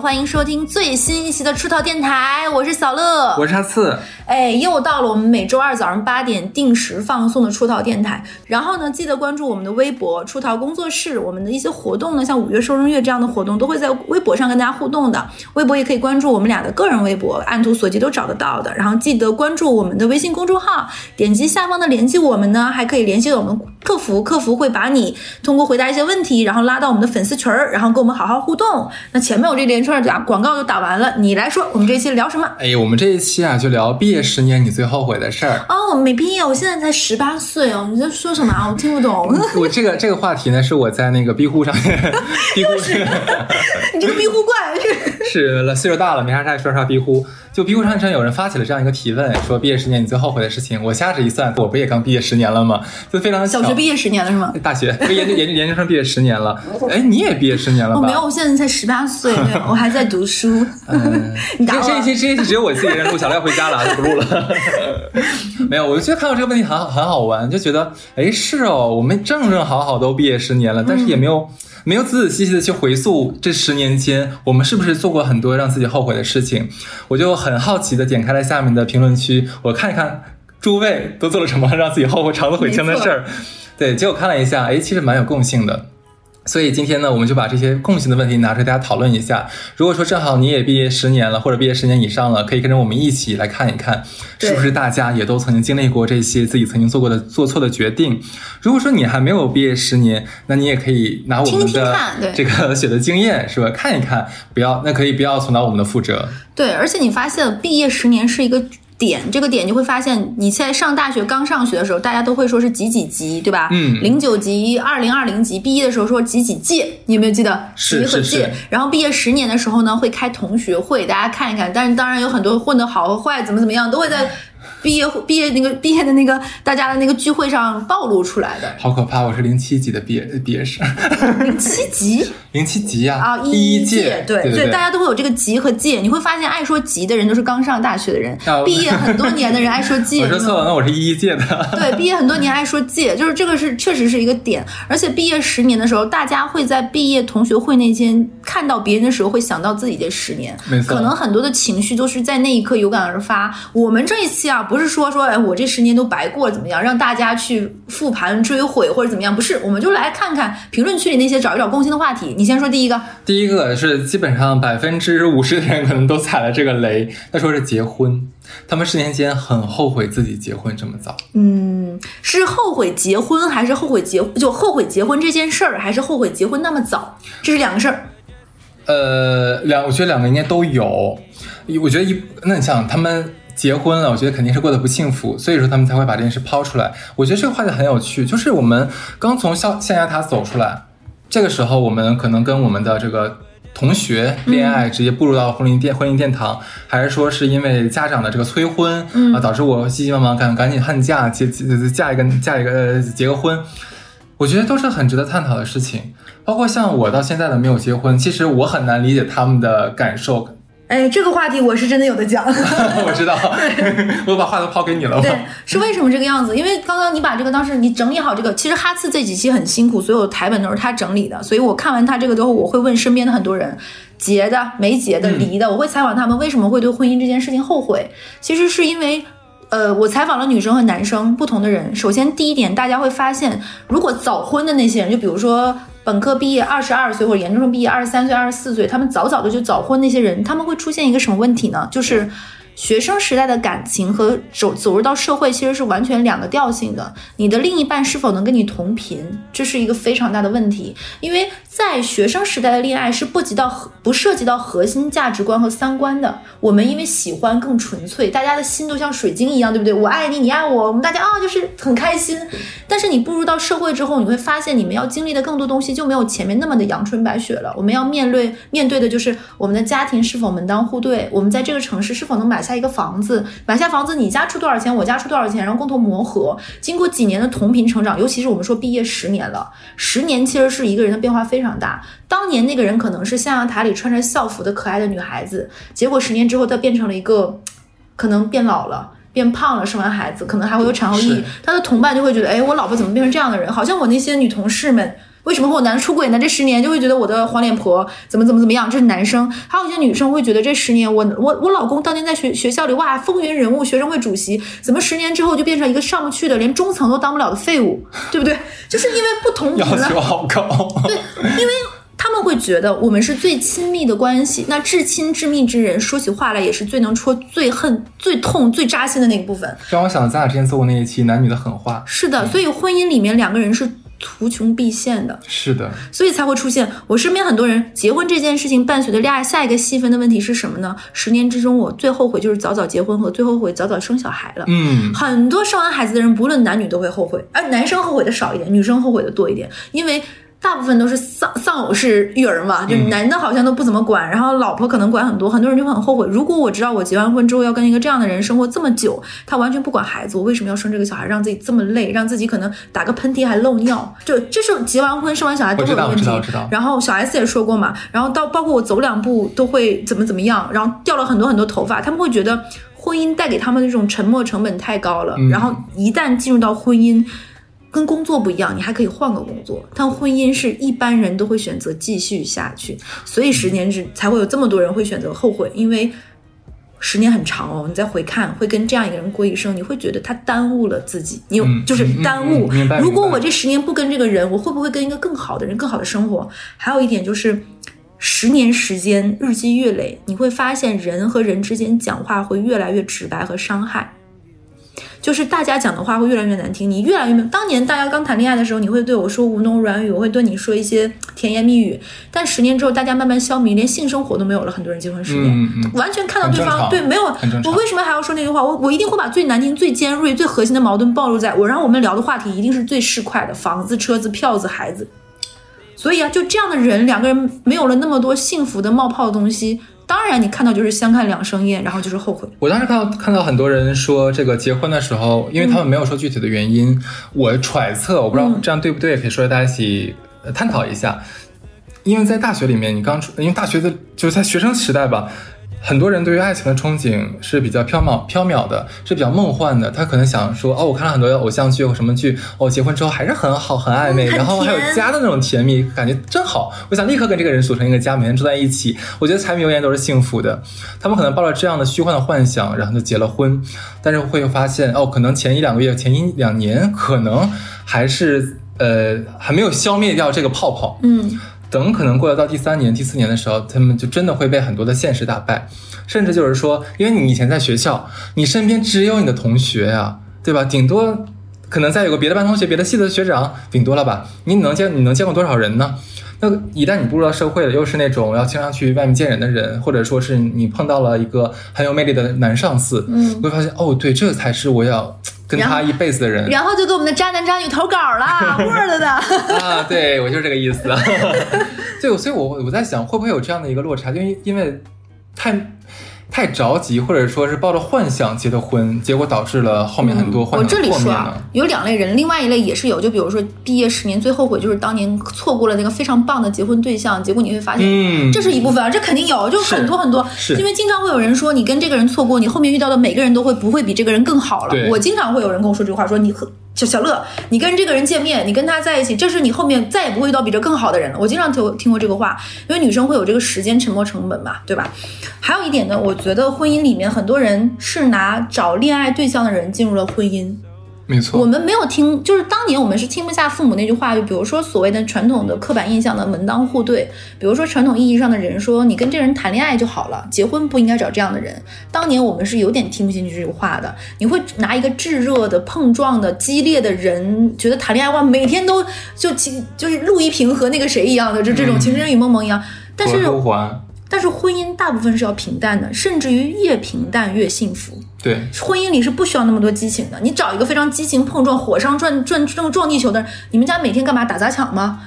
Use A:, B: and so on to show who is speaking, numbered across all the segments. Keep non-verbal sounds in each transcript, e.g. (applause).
A: 欢迎收听最新一期的出逃电台，我是小乐，
B: 我是阿次。
A: 哎，又到了我们每周二早上八点定时放送的出逃电台。然后呢，记得关注我们的微博“出逃工作室”，我们的一些活动呢，像五月收声月这样的活动，都会在微博上跟大家互动的。微博也可以关注我们俩的个人微博，按图索骥都找得到的。然后记得关注我们的微信公众号，点击下方的联系我们呢，还可以联系我们客服，客服会把你通过回答一些问题，然后拉到我们的粉丝群儿，然后跟我们好好互动。那前面我这连串打广告就打完了，你来说，我们这期聊什么？
B: 哎，我们这一期啊，就聊毕业十年你最后悔的事儿。
A: 哦，我没毕业，我现在才十八岁哦，你在说什么啊？我听不懂。(laughs)
B: 我这个这个话题呢，是我在那个 B 乎上面，(laughs)
A: 逼乎是，(laughs) 你这个逼乎怪
B: 是是了，岁数大了没啥事说说逼乎。就 B 乎上上有人发起了这样一个提问，说毕业十年你最后悔的事情。我掐指一算，我不也刚毕业十年了吗？就非常
A: 小学毕业十年了是吗？
B: 大学研究研究研究生毕业十年了。哎，你也毕业十年了吧？
A: 我没有，我现在才十八岁，我还在读书。你打
B: 我？这一期这一期只有我自己一人录，小赖回家了，录了。(laughs) 没有，我就觉得看到这个问题很好，很好玩，就觉得哎是哦，我们正正好好都毕业十年了，但是也没有。没有仔仔细细的去回溯这十年间，我们是不是做过很多让自己后悔的事情？我就很好奇的点开了下面的评论区，我看一看诸位都做了什么让自己后悔、肠子悔青的事儿。对，结果看了一下，哎，其实蛮有共性的。所以今天呢，我们就把这些共性的问题拿出来，大家讨论一下。如果说正好你也毕业十年了，或者毕业十年以上了，可以跟着我们一起来看一看，是不是大家也都曾经经历过这些自己曾经做过的做错的决定。如果说你还没有毕业十年，那你也可以拿我们的这个写的经验，是吧？看一看，不要那可以不要重蹈我们的覆辙。
A: 对，而且你发现毕业十年是一个。点这个点就会发现，你在上大学刚上学的时候，大家都会说是几几级，对吧？
B: 嗯，
A: 零九级、二零二零级，毕业的时候说几几届，你有没有记得？
B: 是
A: 和届。然后毕业十年的时候呢，会开同学会，大家看一看。但是当然有很多混得好和坏，怎么怎么样，都会在。毕业毕业那个毕业的那个大家的那个聚会上暴露出来的，
B: 好可怕！我是零七级的毕业毕业生，
A: 零七级，(laughs)
B: 零七级呀
A: 啊，
B: 一
A: 届，对
B: 对，
A: 大家都会有这个级和届。你会发现，爱说级的人都是刚上大学的人，毕业很多年的人爱说届。(laughs)
B: 我说错了，那我是一一届的。(laughs)
A: 对，毕业很多年爱说届，就是这个是确实是一个点。而且毕业十年的时候，大家会在毕业同学会那天看到别人的时候，会想到自己这十年，
B: 没错，
A: 可能很多的情绪都是在那一刻有感而发。我们这一期啊。不是说说哎，我这十年都白过了怎么样？让大家去复盘追悔或者怎么样？不是，我们就来看看评论区里那些找一找共性的话题。你先说第一个。
B: 第一个是基本上百分之五十的人可能都踩了这个雷。他说是结婚，他们十年间很后悔自己结婚这么早。
A: 嗯，是后悔结婚还是后悔结就后悔结婚这件事儿，还是后悔结婚那么早？这是两个事儿。
B: 呃，两，我觉得两个应该都有。我觉得一，那你想他们。结婚了，我觉得肯定是过得不幸福，所以说他们才会把这件事抛出来。我觉得这个话题很有趣，就是我们刚从象象牙塔走出来，这个时候我们可能跟我们的这个同学恋爱，直接步入到婚姻殿婚姻殿堂，还是说是因为家长的这个催婚啊，导致我急急忙忙赶赶紧恨嫁结嫁一个嫁一个结个婚，我觉得都是很值得探讨的事情。包括像我到现在的没有结婚，其实我很难理解他们的感受。
A: 哎，这个话题我是真的有的讲。(laughs)
B: 我知道，(laughs) 我把话都抛给你了。
A: 对，是为什么这个样子？因为刚刚你把这个当时你整理好这个，其实哈次这几期很辛苦，所有台本都是他整理的。所以我看完他这个之后，我会问身边的很多人，结的、没结的、离的，我会采访他们为什么会对婚姻这件事情后悔。其实是因为，呃，我采访了女生和男生不同的人。首先第一点，大家会发现，如果早婚的那些人，就比如说。本科毕业二十二岁或者研究生毕业二十三岁、二十四岁，他们早早的就早婚，那些人他们会出现一个什么问题呢？就是。学生时代的感情和走走入到社会其实是完全两个调性的。你的另一半是否能跟你同频，这是一个非常大的问题。因为在学生时代的恋爱是不及到不涉及到核心价值观和三观的。我们因为喜欢更纯粹，大家的心都像水晶一样，对不对？我爱你，你爱我，我们大家啊就是很开心。但是你步入到社会之后，你会发现你们要经历的更多东西就没有前面那么的阳春白雪了。我们要面对面对的就是我们的家庭是否门当户对，我们在这个城市是否能买。下一个房子，买下房子，你家出多少钱，我家出多少钱，然后共同磨合。经过几年的同频成长，尤其是我们说毕业十年了，十年其实是一个人的变化非常大。当年那个人可能是象牙塔里穿着校服的可爱的女孩子，结果十年之后她变成了一个，可能变老了，变胖了，生完孩子可能还会有产后抑郁。他的同伴就会觉得，哎，我老婆怎么变成这样的人？好像我那些女同事们。为什么会有男的出轨呢？这十年就会觉得我的黄脸婆怎么怎么怎么样，这是男生。还有一些女生会觉得这十年我我我老公当年在学学校里哇风云人物，学生会主席，怎么十年之后就变成一个上不去的，连中层都当不了的废物，对不对？就是因为不同
B: 要求好高。
A: 对，因为他们会觉得我们是最亲密的关系，那至亲至密之人说起话来也是最能戳最恨、最痛、最扎心的那个部分。
B: 让我想，咱俩之前做过那一期男女的狠话。
A: 是的，所以婚姻里面两个人是。图穷匕现的，
B: 是的，
A: 所以才会出现我身边很多人结婚这件事情伴随的恋爱，下一个细分的问题是什么呢？十年之中，我最后悔就是早早结婚和最后悔早早生小孩了。
B: 嗯，
A: 很多生完孩子的人，不论男女都会后悔，而男生后悔的少一点，女生后悔的多一点，因为。大部分都是丧丧偶式育儿嘛，就男的好像都不怎么管，然后老婆可能管很多，很多人就会很后悔。如果我知道我结完婚之后要跟一个这样的人生活这么久，他完全不管孩子，我为什么要生这个小孩，让自己这么累，让自己可能打个喷嚏还漏尿？就这是结完婚生完小孩都会有问题。然后小 S 也说过嘛，然后到包括我走两步都会怎么怎么样，然后掉了很多很多头发，他们会觉得婚姻带给他们的这种沉没成本太高了，然后一旦进入到婚姻。跟工作不一样，你还可以换个工作，但婚姻是一般人都会选择继续下去，所以十年之才会有这么多人会选择后悔，因为十年很长哦，你再回看，会跟这样一个人过一生，你会觉得他耽误了自己，你有就是耽误。如果我这十年不跟这个人，我会不会跟一个更好的人、更好的生活？还有一点就是，十年时间日积月累，你会发现人和人之间讲话会越来越直白和伤害。就是大家讲的话会越来越难听，你越来越没有。当年大家刚谈恋爱的时候，你会对我说吴侬软语，我会对你说一些甜言蜜语。但十年之后，大家慢慢消弭，连性生活都没有了。很多人结婚十年，完全看到对方对没有。我为什么还要说那句话？我我一定会把最难听、最尖锐、最核心的矛盾暴露在我，然后我们聊的话题一定是最市侩的房子、车子、票子、孩子。所以啊，就这样的人，两个人没有了那么多幸福的冒泡的东西。当然，你看到就是相看两生厌，然后就是后悔。
B: 我当时看到看到很多人说，这个结婚的时候，因为他们没有说具体的原因，我揣测，我不知道这样对不对，可以说大家一起探讨一下。因为在大学里面，你刚出，因为大学的就是在学生时代吧。很多人对于爱情的憧憬是比较飘渺飘渺的，是比较梦幻的。他可能想说，哦，我看了很多偶像剧或什么剧，哦，结婚之后还是很好，很暧昧，然后还有家的那种甜蜜，感觉真好。我想立刻跟这个人组成一个家，每天住在一起。我觉得柴米油盐都是幸福的。他们可能抱着这样的虚幻的幻想，然后就结了婚，但是会发现，哦，可能前一两个月、前一两年，可能还是呃还没有消灭掉这个泡泡。
A: 嗯。
B: 等可能过了到第三年、第四年的时候，他们就真的会被很多的现实打败，甚至就是说，因为你以前在学校，你身边只有你的同学呀，对吧？顶多可能再有个别的班同学、别的系的学长，顶多了吧？你能见你能见过多少人呢？那一旦你步入到社会了，又是那种要经常去外面见人的人，或者说是你碰到了一个很有魅力的男上司，
A: 嗯，
B: 会发现哦，对，这才是我要。跟他一辈子的人，
A: 然后就给我们的渣男渣女投稿了，(laughs) Word 的
B: 啊，对我就是这个意思。(laughs) 对，所以我我在想，会不会有这样的一个落差？因为因为太。太着急，或者说是抱着幻想结的婚，结果导致了后面很多幻
A: 想我这里说啊，有两类人，另外一类也是有，就比如说毕业十年最后悔就是当年错过了那个非常棒的结婚对象，结果你会发现，
B: 嗯，
A: 这是一部分啊，这肯定有，就很多很多，
B: 是
A: 因为经常会有人说你跟这个人错过，你后面遇到的每个人都会不会比这个人更好了？我经常会有人跟我说这句话，说你和。小小乐，你跟这个人见面，你跟他在一起，这是你后面再也不会遇到比这更好的人了。我经常听听过这个话，因为女生会有这个时间沉没成本嘛，对吧？还有一点呢，我觉得婚姻里面很多人是拿找恋爱对象的人进入了婚姻。
B: 没错，
A: 我们没有听，就是当年我们是听不下父母那句话，就比如说所谓的传统的刻板印象的门当户对，比如说传统意义上的人说你跟这人谈恋爱就好了，结婚不应该找这样的人。当年我们是有点听不进去这句话的。你会拿一个炙热的、碰撞的、激烈的人，觉得谈恋爱哇，每天都就情就是陆一平和那个谁一样的，就这种情深雨蒙蒙一样。但是，但是婚姻大部分是要平淡的，甚至于越平淡越幸福。
B: 对，
A: 婚姻里是不需要那么多激情的。你找一个非常激情碰撞、火上转转撞撞地球的人，你们家每天干嘛打砸抢吗？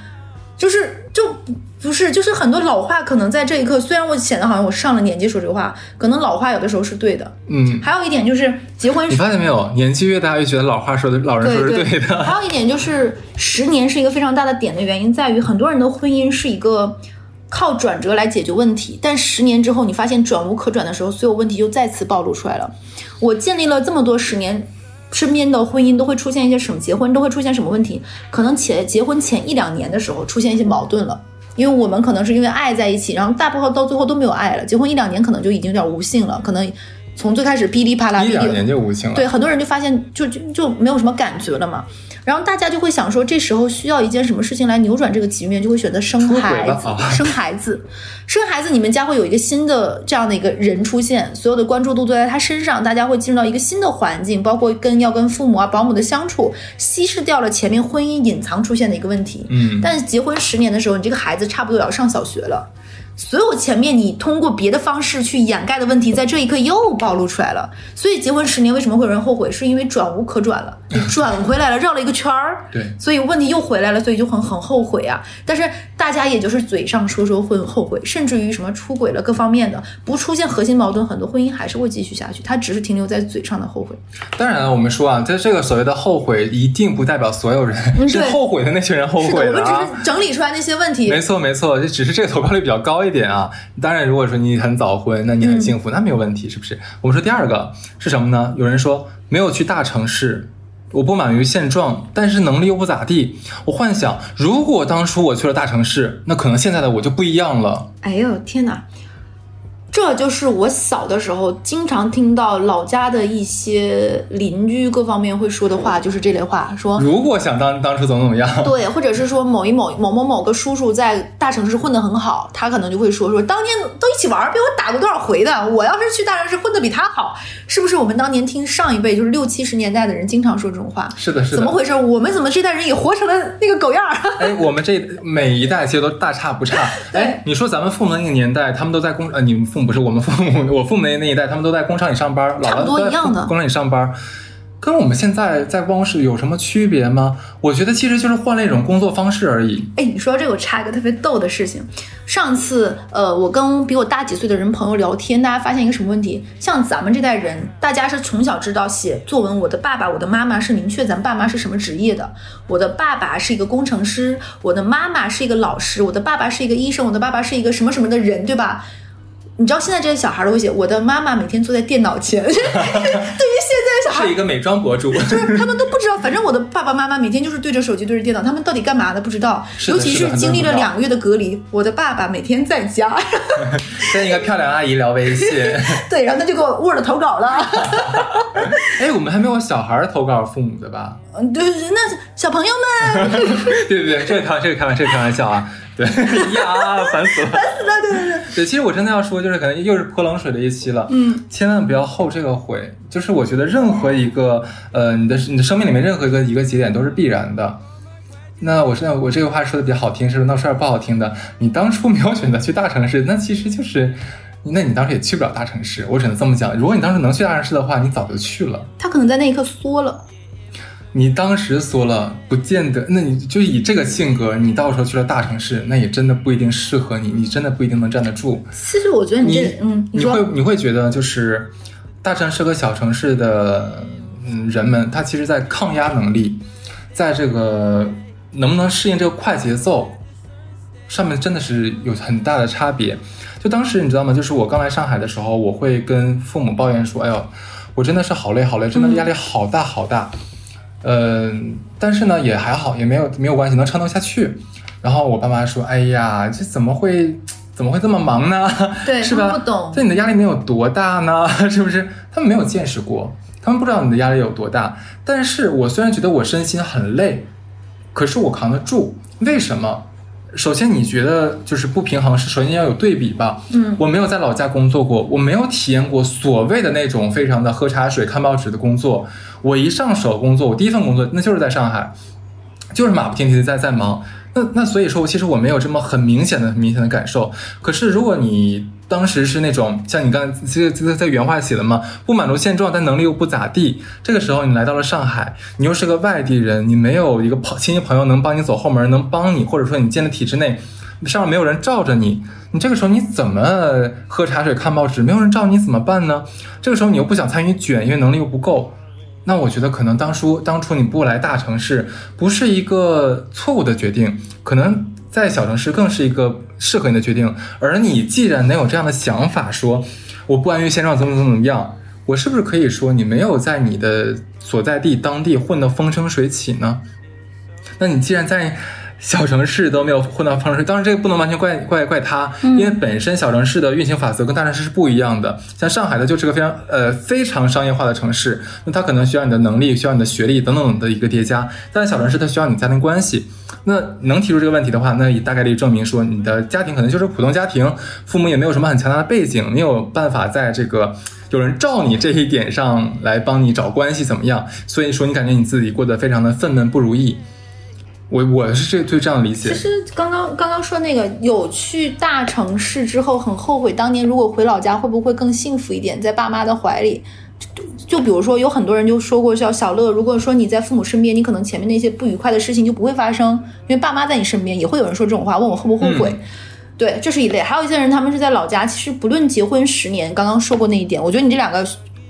A: 就是就不是，就是很多老话可能在这一刻，虽然我显得好像我上了年纪说这话，可能老话有的时候是对的。
B: 嗯，
A: 还有一点就是结婚，
B: 你发现没有，年纪越大越觉得老话说的老人说是对的。
A: 还有一点就是十年是一个非常大的点的原因，在于很多人的婚姻是一个。靠转折来解决问题，但十年之后你发现转无可转的时候，所有问题又再次暴露出来了。我建立了这么多十年身边的婚姻都会出现一些什么，结婚都会出现什么问题？可能前结婚前一两年的时候出现一些矛盾了，因为我们可能是因为爱在一起，然后大部分到最后都没有爱了，结婚一两年可能就已经有点无性了，可能从最开始噼里啪啦，
B: 一两年就无性了。
A: 对，很多人就发现就就就没有什么感觉了嘛。然后大家就会想说，这时候需要一件什么事情来扭转这个局面，就会选择生孩子。(laughs) 生孩子，生孩子，你们家会有一个新的这样的一个人出现，所有的关注度都在他身上，大家会进入到一个新的环境，包括跟要跟父母啊、保姆的相处，稀释掉了前面婚姻隐藏出现的一个问题。
B: 嗯，
A: 但是结婚十年的时候，你这个孩子差不多要上小学了。所有前面你通过别的方式去掩盖的问题，在这一刻又暴露出来了。所以结婚十年为什么会有人后悔？是因为转无可转了，(laughs) 你转回来了，绕了一个圈儿。
B: 对，
A: 所以问题又回来了，所以就很很后悔啊。但是大家也就是嘴上说说会后悔，甚至于什么出轨了各方面的，不出现核心矛盾，很多婚姻还是会继续下去。它只是停留在嘴上的后悔。
B: 当然了，我们说啊，在这个所谓的后悔，一定不代表所有人 (laughs) 是后悔的那些人后悔
A: 了啊。我们只是整理出来那些问题。
B: 没错没错，就只是这个投票率比较高一点啊。当然，如果说你很早婚，那你很幸福，那没有问题，是不是？我们说第二个是什么呢？有人说没有去大城市，我不满于现状，但是能力又不咋地。我幻想，如果当初我去了大城市，那可能现在的我就不一样了。
A: 哎呦天哪！这就是我小的时候经常听到老家的一些邻居各方面会说的话，就是这类话，说
B: 如果想当当初怎么怎么样，
A: 对，或者是说某一某某某某个叔叔在大城市混得很好，他可能就会说说当年都一起玩，被我打过多少回的，我要是去大城市混得比他好，是不是？我们当年听上一辈就是六七十年代的人经常说这种话，
B: 是的，是的，
A: 怎么回事？我们怎么这代人也活成了那个狗样儿？
B: 哎，我们这每一代其实都大差不差。(laughs) 哎，你说咱们父母那个年代，他们都在工呃，你们父母。不是我们父母，(laughs) 我父母那那一代，他们都在工厂里上班，老了都在工厂里上班，跟我们现在在办公室有什么区别吗？我觉得其实就是换了一种工作方式而已。
A: 哎，你说这个，我插一个特别逗的事情。上次，呃，我跟比我大几岁的人朋友聊天，大家发现一个什么问题？像咱们这代人，大家是从小知道写作文，我的爸爸、我的妈妈是明确咱爸妈是什么职业的。我的爸爸是一个工程师，我的妈妈是一个老师，我的爸爸是一个医生，我的爸爸是一个什么什么的人，对吧？你知道现在这些小孩都会写，我的妈妈每天坐在电脑前。(laughs) 对于现在小孩，
B: 是一个美妆博主，
A: 就是他们都不知道。反正我的爸爸妈妈每天就是对着手机，对着电脑，他们到底干嘛的不知道。尤其是经历了两个月的隔离，我的爸爸每天在家，
B: 跟一个漂亮阿姨聊微信。(laughs)
A: 对，然后他就给我 Word 投稿了。(laughs)
B: 哎，我们还没有小孩投稿父母的吧？
A: 嗯，对，那小朋友们。
B: 对对对，这个开这个开玩这个开玩笑啊。对 (laughs) 呀，烦死了，(laughs)
A: 烦死了！对对对，
B: 对，其实我真的要说，就是可能又是泼冷水的一期了。
A: 嗯，
B: 千万不要后这个悔。就是我觉得任何一个呃，你的你的生命里面任何一个一个节点都是必然的。那我现在我这个话说的比较好听，是不是？那说点不好听的，你当初没有选择去大城市，那其实就是，那你当时也去不了大城市。我只能这么讲。如果你当时能去大城市的话，你早就去了。
A: 他可能在那一刻缩了。
B: 你当时说了，不见得。那你就以这个性格，你到时候去了大城市，那也真的不一定适合你，你真的不一定能站得住。
A: 其实我觉得
B: 你，
A: 嗯，
B: 你会你会觉得就是大城市和小城市的嗯人们，他其实在抗压能力，在这个能不能适应这个快节奏上面，真的是有很大的差别。就当时你知道吗？就是我刚来上海的时候，我会跟父母抱怨说：“哎呦，我真的是好累好累，真的压力好大好大。”嗯，但是呢，也还好，也没有没有关系，能撑得下去。然后我爸妈说：“哎呀，这怎么会怎么会这么忙呢？
A: 对，
B: 是吧？
A: 不懂。
B: 这你的压力能有多大呢？(laughs) 是不是？他们没有见识过，他们不知道你的压力有多大。但是我虽然觉得我身心很累，可是我扛得住。为什么？首先，你觉得就是不平衡是首先要有对比吧？
A: 嗯，
B: 我没有在老家工作过，我没有体验过所谓的那种非常的喝茶水、看报纸的工作。我一上手工作，我第一份工作那就是在上海，就是马不停蹄的在在忙。那那所以说，其实我没有这么很明显的、很明显的感受。可是如果你当时是那种像你刚才这这在原话写的嘛，不满足现状，但能力又不咋地。这个时候你来到了上海，你又是个外地人，你没有一个朋亲戚朋友能帮你走后门，能帮你，或者说你建的体制内上面没有人罩着你，你这个时候你怎么喝茶水看报纸？没有人罩你怎么办呢？这个时候你又不想参与卷，因为能力又不够。那我觉得可能当初当初你不来大城市，不是一个错误的决定，可能。在小城市更是一个适合你的决定，而你既然能有这样的想法，说我不安于现状，怎么怎么怎么样，我是不是可以说你没有在你的所在地当地混得风生水起呢？那你既然在小城市都没有混到风生水，当然这个不能完全怪怪怪他，因为本身小城市的运行法则跟大城市是不一样的。像上海的就是个非常呃非常商业化的城市，那它可能需要你的能力，需要你的学历等等的一个叠加。但是小城市它需要你家庭关系。那能提出这个问题的话，那也大概率证明说你的家庭可能就是普通家庭，父母也没有什么很强大的背景，没有办法在这个有人照你这一点上来帮你找关系怎么样？所以说你感觉你自己过得非常的愤懑不如意。我我是这对这样理解。
A: 其实刚刚刚刚说那个有去大城市之后很后悔，当年如果回老家会不会更幸福一点，在爸妈的怀里。就比如说有很多人就说过，叫小乐，如果说你在父母身边，你可能前面那些不愉快的事情就不会发生，因为爸妈在你身边，也会有人说这种话，问我后不后悔。对，这是一类。还有一些人，他们是在老家，其实不论结婚十年，刚刚说过那一点，我觉得你这两个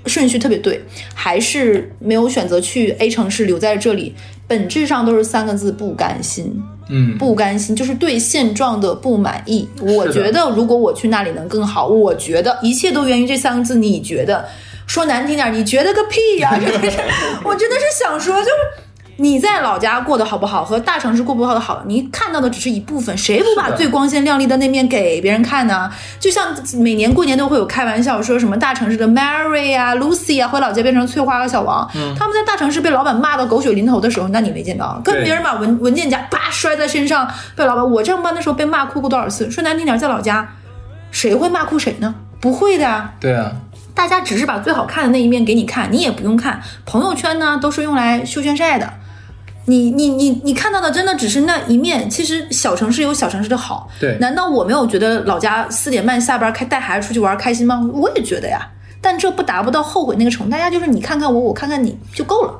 A: 顺序特别对，还是没有选择去 A 城市留在这里。本质上都是三个字：不甘心。
B: 嗯，
A: 不甘心就是对现状的不满意。我觉得如果我去那里能更好，我觉得一切都源于这三个字。你觉得？说难听点，你觉得个屁呀！(laughs) 真的是，我真的是想说，就是你在老家过得好不好，和大城市过不好的好，你看到的只是一部分。谁不把最光鲜亮丽的那面给别人看呢？就像每年过年都会有开玩笑说什么大城市的 Mary 啊、Lucy 啊，回老家变成翠花和小王。他们在大城市被老板骂到狗血淋头的时候，那你没见到？跟别人把文文件夹啪摔在身上，被老板我上班的时候被骂哭过多少次？说难听点，在老家，谁会骂哭谁呢？不会的呀。
B: 对啊。
A: 大家只是把最好看的那一面给你看，你也不用看。朋友圈呢，都是用来秀炫晒的。你你你你看到的真的只是那一面。其实小城市有小城市的好。
B: 对。
A: 难道我没有觉得老家四点半下班开带孩子出去玩开心吗？我也觉得呀。但这不达不到后悔那个程度。大家就是你看看我，我看看你就够了。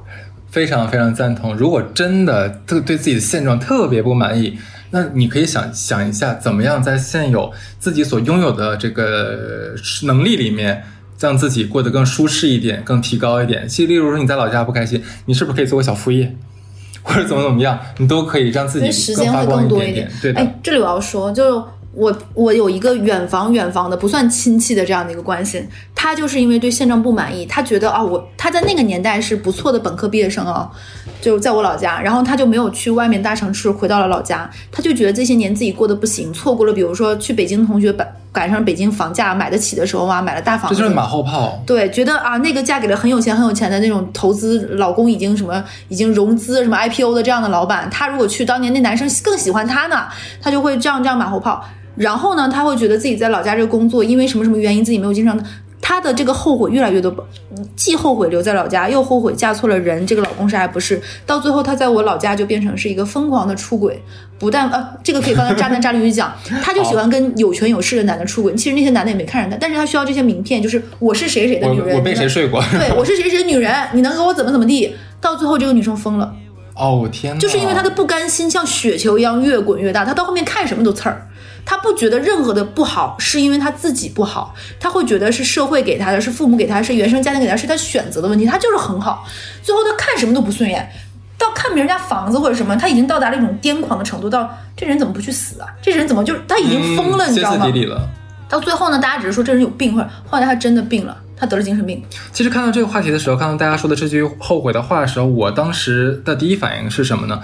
B: 非常非常赞同。如果真的特对自己的现状特别不满意，那你可以想想一下，怎么样在现有自己所拥有的这个能力里面。让自己过得更舒适一点，更提高一点。其实，例如说你在老家不开心，你是不是可以做个小副业，(laughs) 或者怎么怎么样，你都可以让自己
A: 更
B: 发光
A: 一
B: 点点。对的。
A: 哎，这里我要说，就我我有一个远房远房的不算亲戚的这样的一个关系，他就是因为对现状不满意，他觉得啊，我他在那个年代是不错的本科毕业生啊，就在我老家，然后他就没有去外面大城市，回到了老家，他就觉得这些年自己过得不行，错过了比如说去北京的同学把。赶上北京房价买得起的时候啊，买了大房子，
B: 这就是马后炮。
A: 对，觉得啊，那个嫁给了很有钱很有钱的那种投资老公，已经什么已经融资什么 IPO 的这样的老板，他如果去，当年那男生更喜欢他呢，他就会这样这样马后炮。然后呢，他会觉得自己在老家这个工作，因为什么什么原因自己没有经常的。他的这个后悔越来越多，既后悔留在老家，又后悔嫁错了人，这个老公是还不是？到最后，她在我老家就变成是一个疯狂的出轨，不但呃，这个可以放在渣男渣女里讲，她就喜欢跟有权有势的男的出轨。其实那些男的也没看上她，但是她需要这些名片，就是我是谁谁的女人，
B: 我被谁睡过？(laughs)
A: 对，我是谁谁的女人，你能给我怎么怎么地？到最后，这个女生疯了。
B: 哦天，
A: 就是因为她的不甘心像雪球一样越滚越大，她到后面看什么都刺儿。他不觉得任何的不好是因为他自己不好，他会觉得是社会给他的，是父母给他，是原生家庭给他，是他选择的问题。他就是很好，最后他看什么都不顺眼，到看别人家房子或者什么，他已经到达了一种癫狂的程度。到这人怎么不去死啊？这人怎么就是他已经疯了？你知道吗？到最后呢，大家只是说这人有病，或者后来他真的病了，他得了精神病。
B: 其实看到这个话题的时候，看到大家说的这句后悔的话的时候，我当时的第一反应是什么呢？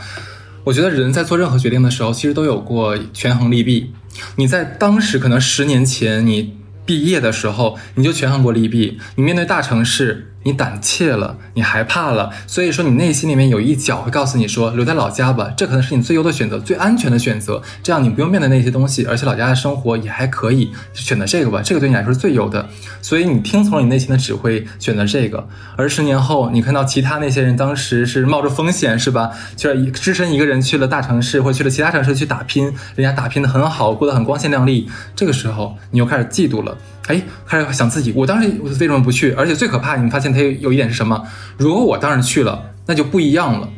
B: 我觉得人在做任何决定的时候，其实都有过权衡利弊。你在当时可能十年前你毕业的时候，你就权衡过利弊。你面对大城市。你胆怯了，你害怕了，所以说你内心里面有一角会告诉你说留在老家吧，这可能是你最优的选择，最安全的选择。这样你不用面对那些东西，而且老家的生活也还可以，选择这个吧，这个对你来说是最优的。所以你听从了你内心的指挥，选择这个。而十年后，你看到其他那些人当时是冒着风险，是吧？就是只身一个人去了大城市，或去了其他城市去打拼，人家打拼的很好，过得很光鲜亮丽。这个时候，你又开始嫉妒了。哎，开始想自己，我当时为什么不去？而且最可怕，你发现他有一点是什么？如果我当时去了，那就不一样了，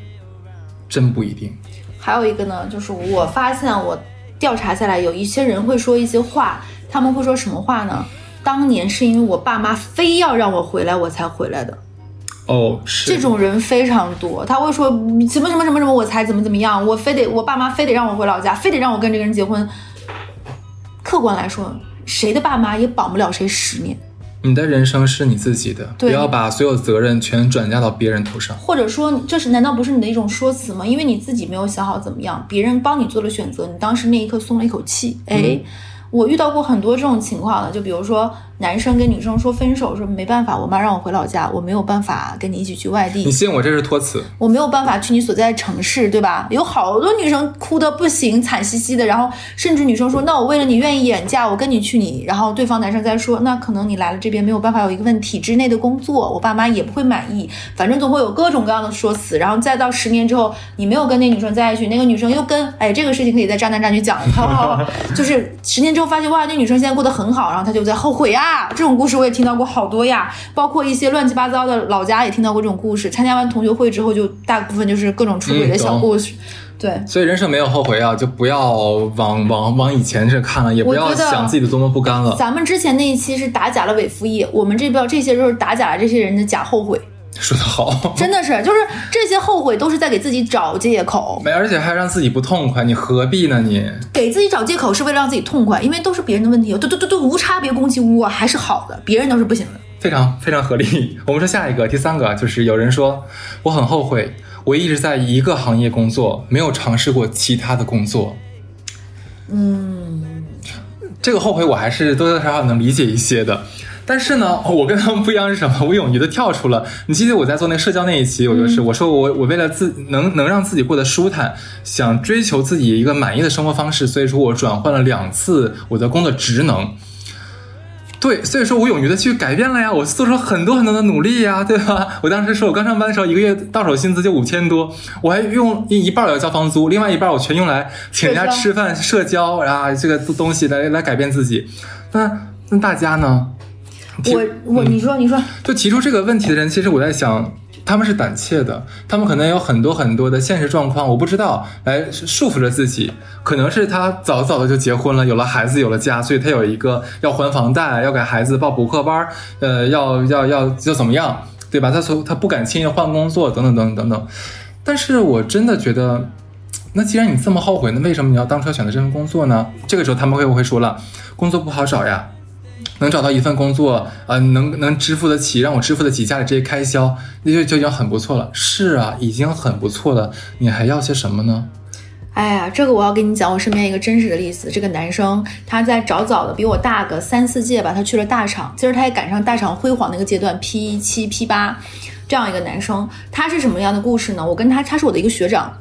B: 真不一定。
A: 还有一个呢，就是我发现我调查下来，有一些人会说一些话，他们会说什么话呢？当年是因为我爸妈非要让我回来，我才回来的。
B: 哦，是
A: 这种人非常多，他会说什么什么什么什么，我才怎么怎么样，我非得我爸妈非得让我回老家，非得让我跟这个人结婚。客观来说。谁的爸妈也绑不了谁十年，
B: 你的人生是你自己的，不要把所有责任全转嫁到别人头上。
A: 或者说，这是难道不是你的一种说辞吗？因为你自己没有想好怎么样，别人帮你做了选择，你当时那一刻松了一口气。哎，我遇到过很多这种情况的，就比如说男生跟女生说分手，说没办法，我妈让我回老家，我没有办法跟你一起去外地
B: 你，信我这是托词，
A: 我没有办法去你所在的城市，对吧？有好多女生哭的不行，惨兮兮的，然后甚至女生说：“那我为了你愿意远嫁，我跟你去你。”然后对方男生在说：“那可能你来了这边没有办法有一个问体制内的工作，我爸妈也不会满意，反正总会有各种各样的说辞。”然后再到十年之后，你没有跟那女生在一起，那个女生又跟哎这个事情可以在渣男渣女讲，好好好，就是十年之后发现哇，那女生现在过得很好，然后他就在后悔啊。这种故事我也听到过好多呀，包括一些乱七八糟的老家也听到过这种故事。参加完同学会之后，就大部分就是各种出轨的小故事。对，
B: 所以人生没有后悔药，就不要往往往以前这看了，也不要想自己的多么不甘了。
A: 咱们之前那一期是打假了伪服役，我们这边这些就是打假了这些人的假后悔，
B: 说的好，
A: 真的是，就是这些后悔都是在给自己找借口，
B: 没，而且还让自己不痛快，你何必呢你？
A: 给自己找借口是为了让自己痛快，因为都是别人的问题，对对对对，无差别攻击我还是好的，别人都是不行的。
B: 非常非常合理。我们说下一个，第三个就是有人说我很后悔，我一直在一个行业工作，没有尝试过其他的工作。嗯，这个后悔我还是多多少少能理解一些的。但是呢，(laughs) 我跟他们不一样是什么？我勇于的跳出了。你记得我在做那个社交那一期，我就是、我说我我为了自能能让自己过得舒坦，想追求自己一个满意的生活方式，所以说我转换了两次我的工作职能。对，所以说我勇于的去改变了呀，我做出了很多很多的努力呀，(laughs) 对吧？我当时说我刚上班的时候，一个月到手薪资就五千多，我还用一半儿要交房租，另外一半儿我全用来请人家吃饭、社交然后，这个东西来来改变自己。那那大家呢？提
A: 我我你说你说，
B: 就提出这个问题的人，其实我在想，他们是胆怯的，他们可能有很多很多的现实状况，我不知道来束缚着自己。可能是他早早的就结婚了，有了孩子，有了家，所以他有一个要还房贷，要给孩子报补课班，呃，要要要要怎么样，对吧？他从他不敢轻易换工作，等等等等等等。但是我真的觉得。那既然你这么后悔，那为什么你要当初要选择这份工作呢？这个时候他们会不会说了，工作不好找呀？能找到一份工作，呃，能能支付得起，让我支付得起家里这些开销，那就就已经很不错了。是啊，已经很不错了，你还要些什么呢？
A: 哎呀，这个我要跟你讲，我身边一个真实的例子。这个男生他在早早的比我大个三四届吧，他去了大厂，其实他也赶上大厂辉煌那个阶段，P 七 P 八这样一个男生，他是什么样的故事呢？我跟他，他是我的一个学长。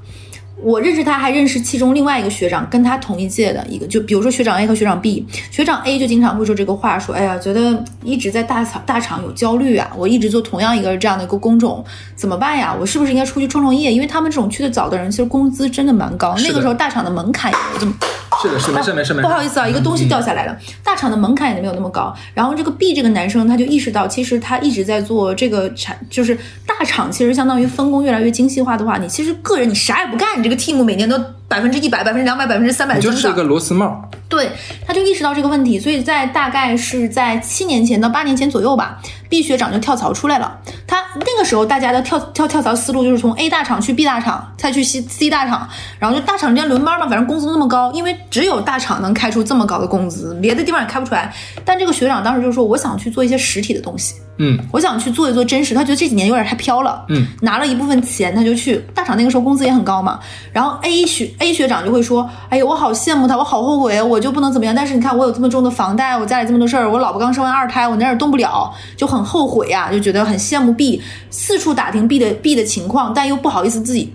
A: 我认识他，还认识其中另外一个学长，跟他同一届的一个，就比如说学长 A 和学长 B，学长 A 就经常会说这个话，说，哎呀，觉得一直在大厂大厂有焦虑啊，我一直做同样一个这样的一个工种，怎么办呀？我是不是应该出去创创业？因为他们这种去的早的人，其实工资真的蛮高，那个时候大厂的门槛也没这么
B: 是的，是没事没事没事。
A: 不好意思啊，一个东西掉下来了。大厂的门槛也没有那么高。然后这个 B 这个男生他就意识到，其实他一直在做这个产，就是大厂其实相当于分工越来越精细化的话，你其实个人你啥也不干，你这个 team 每年都百分之一百、百分之两百、百分之三百增长
B: 就是一个。螺丝帽，
A: 对，他就意识到这个问题，所以在大概是在七年前到八年前左右吧毕学长就跳槽出来了。他那个时候大家的跳跳跳槽思路就是从 A 大厂去 B 大厂，再去 C C 大厂，然后就大厂之间轮班嘛，反正工资那么高，因为只有大厂能开出这么高的工资，别的地方也开不出来。但这个学长当时就说，我想去做一些实体的东西。
B: 嗯，
A: 我想去做一做真实，他觉得这几年有点太飘了，
B: 嗯，
A: 拿了一部分钱，他就去大厂，那个时候工资也很高嘛。然后 A 学 A 学长就会说，哎呀，我好羡慕他，我好后悔，我就不能怎么样。但是你看，我有这么重的房贷，我家里这么多事儿，我老婆刚生完二胎，我哪儿也动不了，就很后悔呀、就觉得很羡慕 B，四处打听 B 的 B 的情况，但又不好意思自己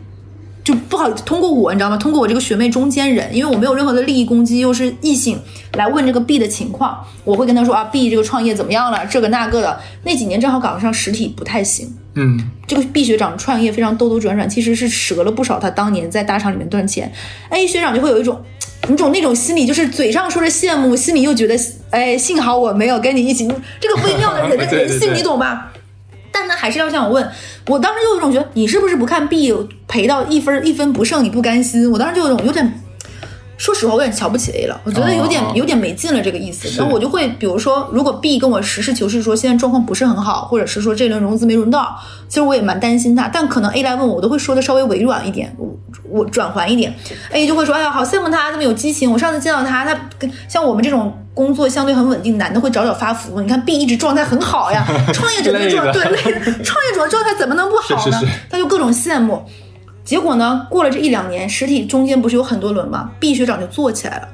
A: 就不好通过我，你知道吗？通过我这个学妹中间人，因为我没有任何的利益攻击，又是异性来问这个 B 的情况，我会跟他说啊，B 这个创业怎么样了？这个那个的，那几年正好赶上实体不太行。
B: 嗯，
A: 这个 B 学长创业非常兜兜转转，其实是折了不少他当年在大厂里面赚钱。A 学长就会有一种。(tsk) 你种那种心理，就是嘴上说着羡慕，心里又觉得，哎，幸好我没有跟你一起，这个微妙的人的人性，(laughs) 你懂吧？但他还是要向我问，我当时就有一种觉得，你是不是不看 B 赔到一分一分不剩，你不甘心？我当时就有种有点说实话，我有点瞧不起 A 了，我觉得有点、
B: 哦
A: 有点没劲了这个意思。
B: 是
A: 然后我就会，比如说，如果 B 跟我实事求是说现在状况不是很好，或者是说这轮融资没融到，其实我也蛮担心他。但可能 A 来问我，我都会说的稍微委婉一点，我我转还一点。A 就会说，哎呀，好羡慕他这么有激情。我上次见到他，他跟像我们这种工作相对很稳定，男的会找找发福。你看 B 一直状态很好呀，(laughs) 创业者的状对累，创业者的状态怎么能不好呢？
B: 是是是
A: 他就各种羡慕。结果呢，过了这一两年，实体中间不是有很多轮吗？B 学长就做起来了，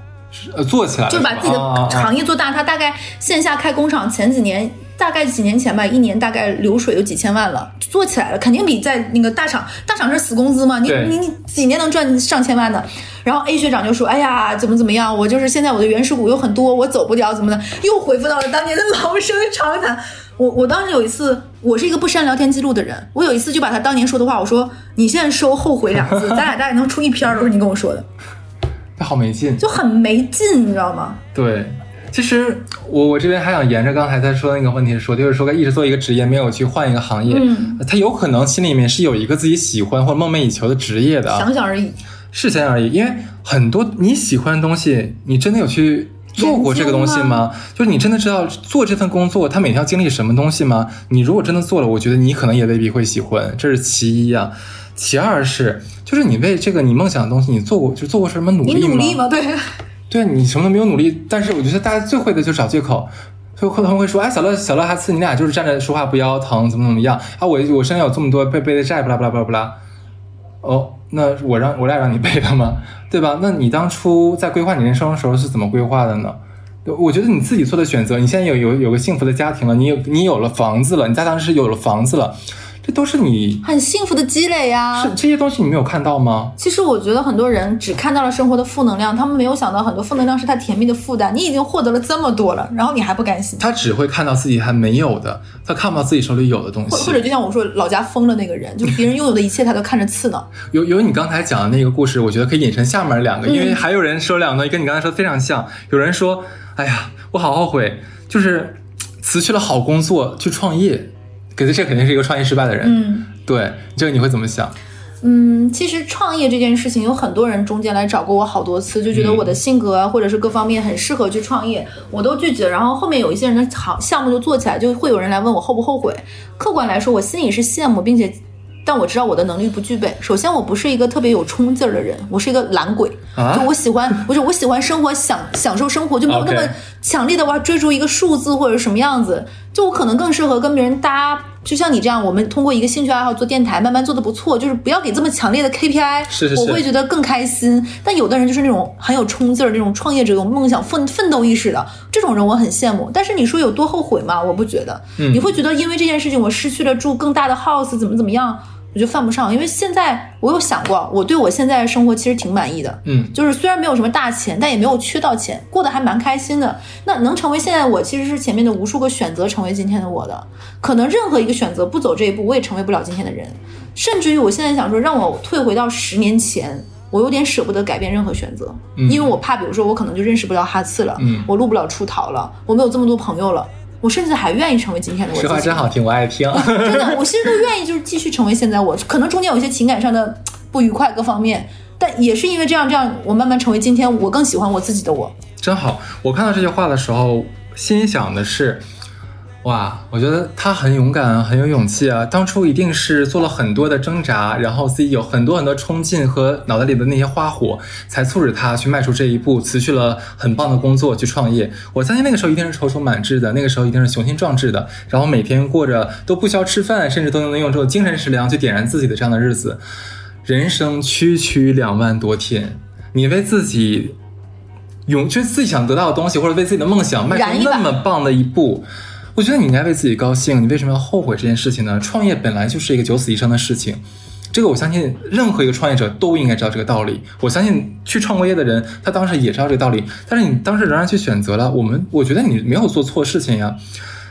B: 呃，做起来了
A: 就是把自己的行业做大。他大概线下开工厂前几年，大概几年前吧，一年大概流水有几千万了，做起来了，肯定比在那个大厂，大厂是死工资嘛，你你你几年能赚上千万的？然后 A 学长就说：“哎呀，怎么怎么样？我就是现在我的原始股有很多，我走不掉，怎么的？”又恢复到了当年的老生常谈。我我当时有一次，我是一个不删聊天记录的人，我有一次就把他当年说的话，我说：“你现在收后悔两个字，咱俩大概能出一篇儿，都是你跟我说的，(laughs)
B: 他好没劲。
A: 就很没劲，你知道吗？
B: 对，其实我我这边还想沿着刚才他说的那个问题说，就是说一直做一个职业，没有去换一个行业，
A: 嗯
B: 他有可能心里面是有一个自己喜欢或者梦寐以求的职业的啊，
A: 想想而已。
B: 是想想而已。因为很多你喜欢的东西，你真的有去做过这个东西
A: 研
B: 吗？就是你真的知道做这份工作，他每天要经历什么东西吗？你如果真的做了，我觉得你可能也未必会喜欢，这是其一啊。其二是，就是你为这个你梦想的东西，你做过就做过什么努力吗？
A: 努力吗？对，
B: 对你什么都没有努力，但是我觉得大家最会的就是找借口，就会他们会说，哎，小乐小乐哈次，你俩就是站着说话不腰疼，怎么怎么样啊？我我身上有这么多背背的债，不啦不啦不啦不啦。哦，那我让我俩让你背的吗？(laughs) 对吧？那你当初在规划你人生的时候是怎么规划的呢？我觉得你自己做的选择，你现在有有有个幸福的家庭了，你有你有了房子了，你家当时有了房子了，这都是你
A: 很幸福的积累呀、
B: 是这些东西你没有看到吗？
A: 其实我觉得很多人只看到了生活的负能量，他们没有想到很多负能量是他甜蜜的负担。你已经获得了这么多了，然后你还不甘心，
B: 他只会看到自己还没有的，他看不到自己手里有的东西。
A: 或或者就像我说，老家疯了那个人，(laughs) 就是别人拥有的一切他都看着刺挠。
B: 有有你刚才讲的那个故事，我觉得可以引申下面两个，因为还有人说两个跟你刚才说的非常像。有人说，哎呀，我好后悔，就是辞去了好工作去创业，可是这肯定是一个创业失败的人。
A: 嗯
B: 对，这个你会怎么想？
A: 嗯，其实创业这件事情，有很多人中间来找过我好多次，就觉得我的性格啊，或者是各方面很适合去创业，我都拒绝。然后后面有一些人的好项目就做起来，就会有人来问我后不后悔。客观来说，我心里是羡慕，并且。但我知道我的能力不具备。首先，我不是一个特别有冲劲儿的人，我是一个懒鬼。
B: 啊
A: 就我喜欢，不是我喜欢生活，享享受生活，就没有那么强烈的我要追逐一个数字或者什么样子。就我可能更适合跟别人搭，就像你这样，我们通过一个兴趣爱好做电台，慢慢做的不错，就是不要给这么强烈的 KPI，
B: 是是是
A: 我会觉得更开心。但有的人就是那种很有冲劲儿，那种创业者有梦想、奋奋斗意识的这种人，我很羡慕。但是你说有多后悔吗？我不觉得。
B: 嗯
A: 你会觉得因为这件事情我失去了住更大的 house，怎么怎么样？我就犯不上，因为现在我有想过，我对我现在的生活其实挺满意的。
B: 嗯，
A: 就是虽然没有什么大钱，但也没有缺到钱，过得还蛮开心的。那能成为现在我，其实是前面的无数个选择成为今天的我的。可能任何一个选择不走这一步，我也成为不了今天的人。甚至于我现在想说，让我退回到十年前，我有点舍不得改变任何选择，
B: 嗯
A: 因为我怕，比如说我可能就认识不了哈次了，
B: 嗯
A: 我录不了出逃了，我没有这么多朋友了。我甚至还愿意成为今天的我自
B: 实。话真好听，我爱听。(laughs)
A: 真的，我其实都愿意就是继续成为现在我，可能中间有一些情感上的不愉快各方面，但也是因为这样这样，我慢慢成为今天我更喜欢我自己的我。
B: 真好。我看到这句话的时候，心想的是，哇，我觉得他很勇敢，很有勇气啊！当初一定是做了很多的挣扎，然后自己有很多很多冲劲和脑袋里的那些花火，才促使他去迈出这一步，辞去了很棒的工作去创业。我相信那个时候一定是踌躇满志的，那个时候一定是雄心壮志的，然后每天过着都不需要吃饭，甚至都能用这种精神食粮去点燃自己的这样的日子。人生区区两万多天，你为自己勇就是自己想得到的东西，或者为自己的梦想迈出那么棒的一步，我觉得你应该为自己高兴。你为什么要后悔这件事情呢？创业本来就是一个九死一生的事情，这个我相信任何一个创业者都应该知道这个道理。我相信去创过业的人，他当时也知道这个道理，但是你当时仍然去选择了。我们我觉得你没有做错事情呀，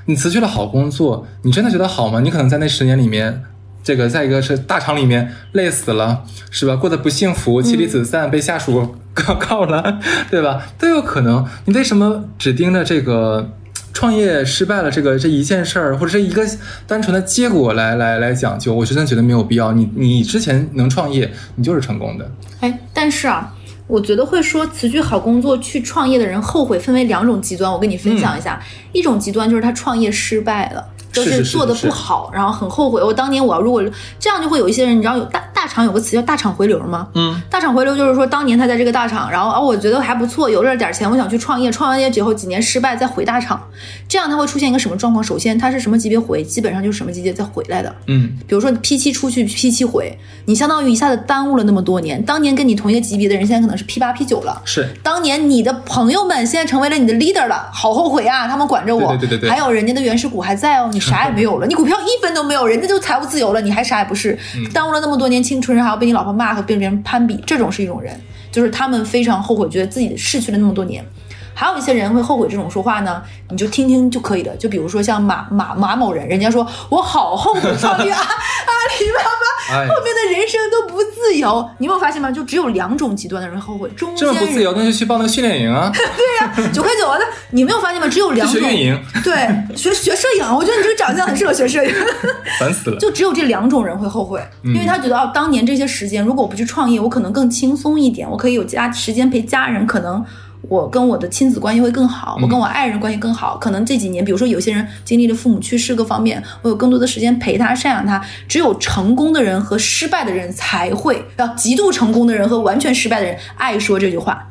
B: 你辞去了好工作，你真的觉得好吗？你可能在那十年里面。这个在一个是大厂里面累死了，是吧？过得不幸福，妻离子散，被下属告告了，对吧？都有可能。你为什么只盯着这个创业失败了这个这一件事儿，或者是一个单纯的结果来来来讲究？我真的觉得没有必要。你你之前能创业，你就是成功的。
A: 哎，但是啊，我觉得会说辞去好工作去创业的人后悔分为两种极端，我跟你分享一下。一种极端就是他创业失败了，就是做的不好，然后很后悔。我当年我要如果这样，就会有一些人，你知道有大大厂有个词叫大厂回流吗？
B: 嗯，
A: 大厂回流就是说，当年他在这个大厂，然后啊，我觉得还不错，有这点钱，我想去创业，创完业之后几年失败再回大厂，这样他会出现一个什么状况？首先，他是什么级别回，基本上就是什么级别再回来的。
B: 嗯，
A: 比如说你 P 七出去，P 七回，你相当于一下子耽误了那么多年。当年跟你同一个级别的人，现在可能是 P 八、P 九了。
B: 是
A: 当年你的朋友们现在成为了你的 leader 了，好后悔啊！他们管着我，
B: 对对对对对
A: 还有人家的原始股还在哦，你啥也没有了，你股票一分都没有，人家就财务自由了，你还啥也不是，
B: 嗯
A: 耽误了那么多年青春，还要被你老婆骂和被别人攀比，这种是一种人，就是他们非常后悔，觉得自己逝去了那么多年。还有一些人会后悔这种说话呢，你就听听就可以了。就比如说像马马马某人，人家说我好后悔创业阿阿里巴巴，
B: 哎
A: 后面的人生都不自由。你有没有发现吗？就只有两种极端的人后悔，中间人
B: 这么不自由，那就去报那个训练营啊，(laughs) 对呀
A: 九块九啊！那你没有发现吗？只有两种
B: 去学运营，
A: 对，学学摄影，我觉得你这个长相很适合学摄影。(laughs)
B: 烦死了。
A: 就只有这两种人会后悔，
B: 嗯
A: 因为他觉得哦，当年这些时间，如果我不去创业，我可能更轻松一点，我可以有家时间陪家人，可能我跟我的亲子关系会更好，我跟我爱人关系更好。可能这几年，比如说有些人经历了父母去世各方面，我有更多的时间陪他、赡养他。只有成功的人和失败的人才会，要极度成功的人和完全失败的人爱说这句话，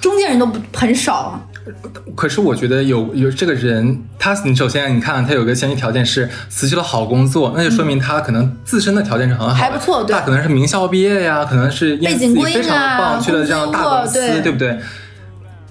A: 中间人都不很少啊。
B: 可是我觉得有有这个人，他你首先你看他有个前提条件是辞去了好工作，那就说明他可能自身的条件是很好的，
A: 还不错对
B: 他可能是名校毕业呀，可能是
A: 背景
B: 非常的
A: 啊
B: 棒，去了这样大公司，
A: 对
B: 不对？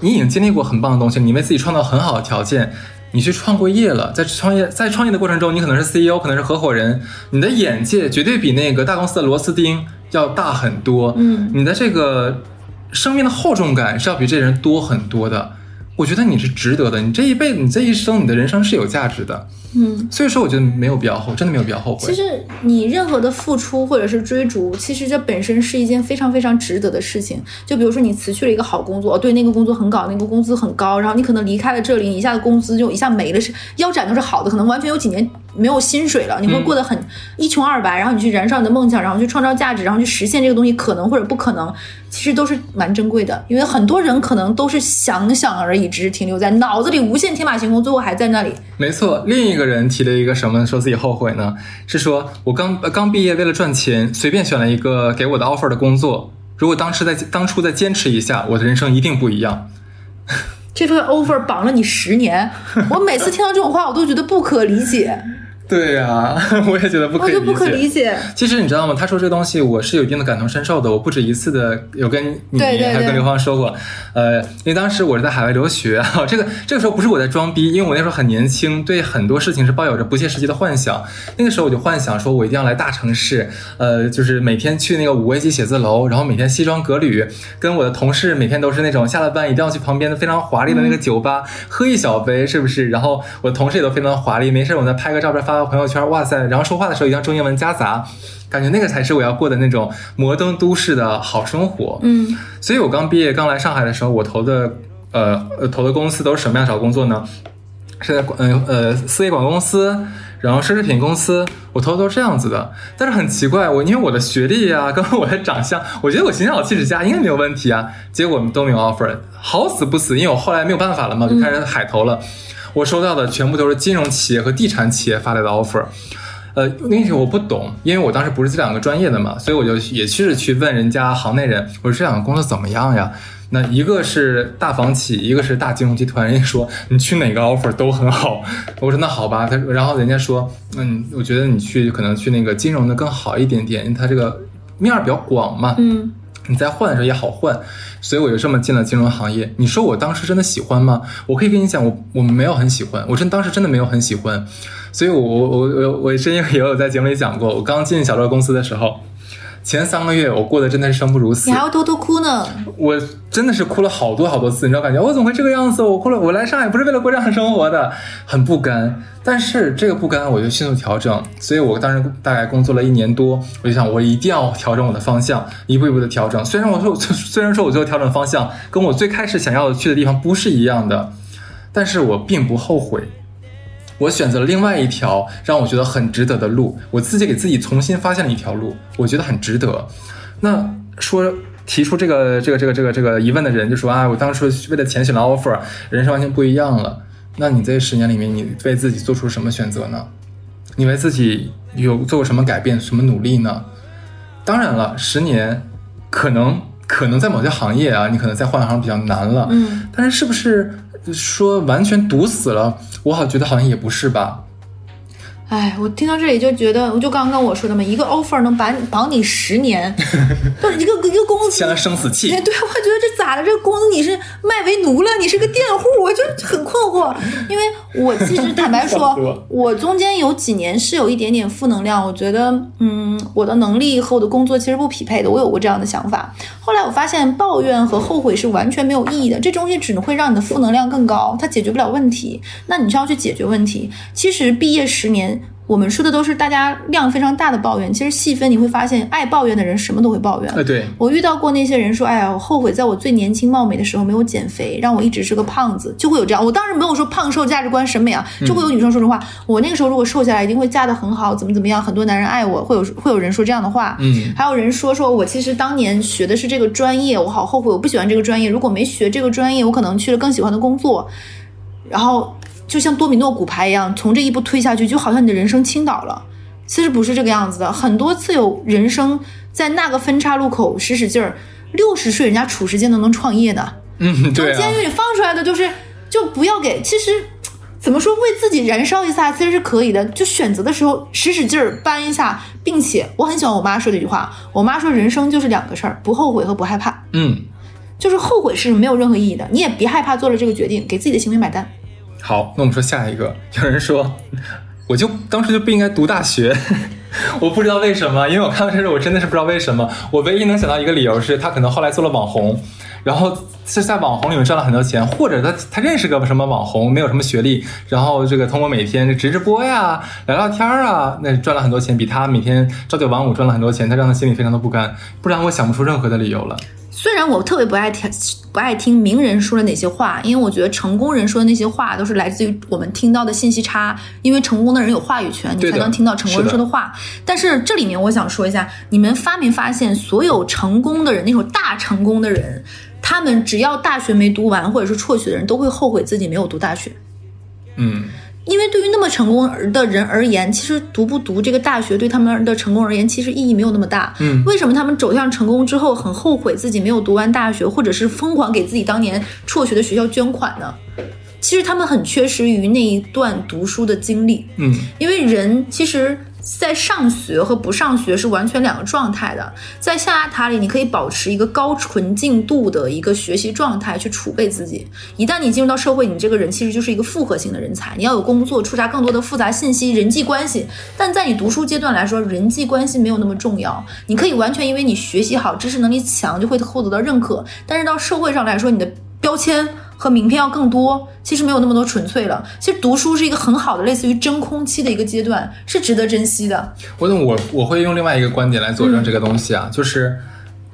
B: 你已经经历过很棒的东西，你为自己创造很好的条件。你去创过业了，在创业在创业的过程中，你可能是 CEO，可能是合伙人，你的眼界绝对比那个大公司的螺丝钉要大很多。
A: 嗯，
B: 你的这个生命的厚重感是要比这人多很多的。我觉得你是值得的，你这一辈子，你这一生，你的人生是有价值的。
A: 嗯，
B: 所以说，我觉得没有必要后，真的没有必要后悔。
A: 其实你任何的付出或者是追逐，其实这本身是一件非常非常值得的事情。就比如说你辞去了一个好工作，对那个工作很搞，那个工资很高，然后你可能离开了这里，你一下子工资就一下没了，是腰斩都是好的，可能完全有几年没有薪水了，你会过得很一穷二白，然后你去燃烧你的梦想，然后去创造价值，然后去实现这个东西，可能或者不可能，其实都是蛮珍贵的。因为很多人可能都是想想而已，只是停留在脑子里无限天马行空，最后还在那里。
B: 没错，另一个人提了一个什么，说自己后悔呢？是说我刚刚毕业，为了赚钱，随便选了一个给我的 offer 的工作。如果当时在当初再坚持一下，我的人生一定不一样。
A: 这份 offer 绑了你十年，(laughs) 我每次听到这种话，我都觉得不可理解，
B: 对呀、(laughs) 我也觉得不可以理解。
A: 我就不可理解。
B: 其实你知道吗？他说这个东西，我是有一定的感同身受的。我不止一次的有跟你
A: 对对对
B: 还有跟刘芳说过，呃，因为当时我是在海外留学啊，(laughs) 这个这个时候不是我在装逼，因为我那时候很年轻，对很多事情是抱有着不切实际的幻想。那个时候我就幻想说，我一定要来大城市，呃，就是每天去那个五 A 级写字楼，然后每天西装革履，跟我的同事每天都是那种下了班一定要去旁边的非常华丽的那个酒吧、喝一小杯，是不是？然后我的同事也都非常华丽，没事我再拍个照片发到朋友圈，哇塞！然后说话的时候一定要中英文夹杂，感觉那个才是我要过的那种摩登都市的好生活。
A: 嗯
B: 所以我刚毕业刚来上海的时候，我投的呃呃投的公司都是什么样找工作呢？是在呃呃四 A 广告公司，然后奢侈品公司，我投的都是这样子的。但是很奇怪，我因为我的学历啊，(laughs) 跟我的长相，我觉得我形象好气质佳，应该没有问题啊。结果都没有 offer，好死不死，因为我后来没有办法了嘛，就开始海投了。我收到的全部都是金融企业和地产企业发来的 offer。呃，那个我不懂，因为我当时不是这两个专业的嘛，所以我就也是去问人家行内人，我说这两个工作怎么样呀？那一个是大房企，一个是大金融集团，人家说你去哪个 offer 都很好。我说那好吧，他然后人家说，嗯，我觉得你去可能去那个金融的更好一点点，因为它这个面儿比较广嘛。
A: 嗯，
B: 你在换的时候也好换，所以我就这么进了金融行业。你说我当时真的喜欢吗？我可以跟你讲，我我没有很喜欢，我真当时真的没有很喜欢。所以我我我我我之前也有在节目里讲过，我刚进小乐公司的时候，前三个月我过得真的是生不如死
A: 你还，要偷偷哭呢。
B: 我真的是哭了好多好多次，你知道感觉我怎么会这个样子？我哭了，我来上海不是为了过这样的生活的，很不甘。但是这个不甘我就迅速调整，所以我当时大概工作了一年多，我就想我一定要调整我的方向，一步一步的调整。虽然我说 (laughs) 虽然说我最后调整方向跟我最开始想要去的地方不是一样的，但是我并不后悔。我选择了另外一条让我觉得很值得的路，我自己给自己重新发现了一条路，我觉得很值得。那说提出这个这个这个这个这个疑问的人就说啊，我当初为了钱选了 offer，人生完全不一样了。那你这十年里面，你为自己做出什么选择呢？你为自己有做过什么改变、什么努力呢？当然了，十年可能可能在某些行业啊，你可能在换行比较难了。
A: 嗯，
B: 但是是不是说完全堵死了？我好觉得好像也不是吧。
A: 哎，我听到这里就觉得，我就刚刚我说的嘛，一个 offer 能把绑你十年，不是一个一个公司
B: 签了生死契。
A: 对，我觉得这咋了？这个公司你是卖为奴了？你是个佃户？我就很困惑。因为我其实坦白说，(laughs) 我中间有几年是有一点点负能量。我觉得，嗯，我的能力和我的工作其实不匹配的。我有过这样的想法。后来我发现，抱怨和后悔是完全没有意义的。这东西只能会让你的负能量更高，它解决不了问题。那你就要去解决问题。其实毕业十年。我们说的都是大家量非常大的抱怨，其实细分你会发现，爱抱怨的人什么都会抱怨。
B: 哎，对
A: 我遇到过那些人说，哎呀，我后悔在我最年轻貌美的时候没有减肥，让我一直是个胖子，就会有这样。我当时没有说胖瘦价值观审美啊，就会有女生说这话。我那个时候如果瘦下来，一定会嫁得很好，怎么怎么样，很多男人爱我，会有会有人说这样的话。
B: 嗯，
A: 还有人说说我其实当年学的是这个专业，我好后悔，我不喜欢这个专业。如果没学这个专业，我可能去了更喜欢的工作。然后就像多米诺骨牌一样，从这一步推下去，就好像你的人生倾倒了。其实不是这个样子的，很多次有人生在那个分岔路口使使劲儿，六十岁人家褚时健都能创业的，
B: 嗯，对，
A: 监狱里放出来的就是就不要给，其实怎么说为自己燃烧一下其实是可以的，就选择的时候使使劲儿搬一下，并且我很喜欢我妈说的一句话，我妈说人生就是两个事儿，不后悔和不害怕，
B: 嗯，
A: 就是后悔是没有任何意义的，你也别害怕做了这个决定，给自己的行为买单。
B: 好，那我们说下一个，有人说。(laughs) 我就当时就不应该读大学，(laughs) 我不知道为什么，因为我看到这个，我真的是不知道为什么。我唯一能想到一个理由是他可能后来做了网红，然后是在网红里面赚了很多钱，或者他他认识个什么网红，没有什么学历，然后这个通过每天直直播呀、聊聊天啊，那赚了很多钱，比他每天朝九晚五赚了很多钱，他让他心里非常的不甘，不然我想不出任何的理由了。
A: 虽然我特别不爱听不爱听名人说的哪些话，因为我觉得成功人说的那些话都是来自于我们听到的信息差。因为成功的人有话语权，你才能听到成功人说的话。但是这里面我想说一下，你们发没发现，所有成功的人，那种大成功的人，他们只要大学没读完或者是辍学的人，都会后悔自己没有读大学。
B: 嗯。
A: 因为对于那么成功的人而言，其实读不读这个大学对他们的成功而言，其实意义没有那么大。
B: 嗯，
A: 为什么他们走向成功之后很后悔自己没有读完大学，或者是疯狂给自己当年辍学的学校捐款呢？其实他们很缺失于那一段读书的经历。
B: 嗯，
A: 因为人其实。在上学和不上学是完全两个状态的。在象牙塔里，你可以保持一个高纯净度的一个学习状态，去储备自己。一旦你进入到社会，你这个人其实就是一个复合型的人才。你要有工作，触查更多的复杂信息、人际关系。但在你读书阶段来说，人际关系没有那么重要。你可以完全因为你学习好、知识能力强，就会获得到认可。但是到社会上来说，你的标签。和名片要更多，其实没有那么多纯粹了。其实读书是一个很好的，类似于真空期的一个阶段，是值得珍惜的。
B: 我我我会用另外一个观点来佐证这个东西啊，就是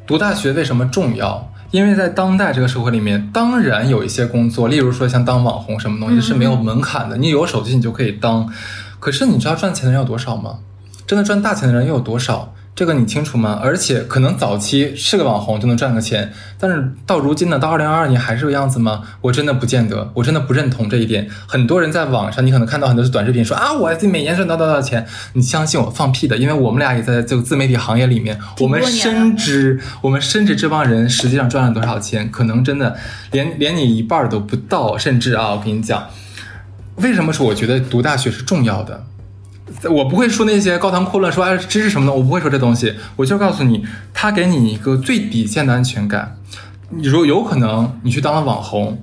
B: 读大学为什么重要？因为在当代这个社会里面，当然有一些工作，例如说像当网红什么东西是没有门槛的，你有手机你就可以当。可是你知道赚钱的人有多少吗？真的赚大钱的人又有多少？这个你清楚吗？而且可能早期是个网红就能赚个钱，但是到如今呢，到二零二二年还是这个样子吗？我真的不见得，我真的不认同这一点。很多人在网上，你可能看到很多短视频说啊，我每年赚到多少钱？你相信我，放屁的！因为我们俩也在这个自媒体行业里面，我们深知，我们深知这帮人实际上赚了多少钱，可能真的连连你一半都不到，甚至啊，我跟你讲，为什么说我觉得读大学是重要的？我不会说那些高谈阔论，说哎知识什么的，我不会说这东西。我就告诉你，他给你一个最底线的安全感。你说有可能你去当了网红，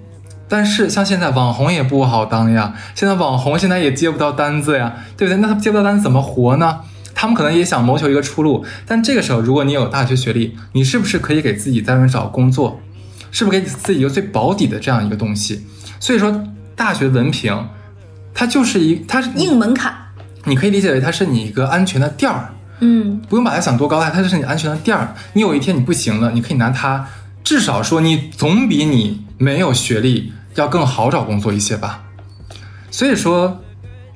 B: 但是像现在网红也不好当呀。现在网红现在也接不到单子呀，对不对？那他接不到单子怎么活呢？他们可能也想谋求一个出路。但这个时候，如果你有大学学历，你是不是可以给自己在外面找工作？是不是给自己一个最保底的这样一个东西？所以说，大学文凭它就是一，它是
A: 硬门槛。
B: 你可以理解为它是你一个安全的垫儿，
A: 嗯，
B: 不用把它想多高大，它就是你安全的垫儿。你有一天你不行了，你可以拿它，至少说你总比你没有学历要更好找工作一些吧。所以说，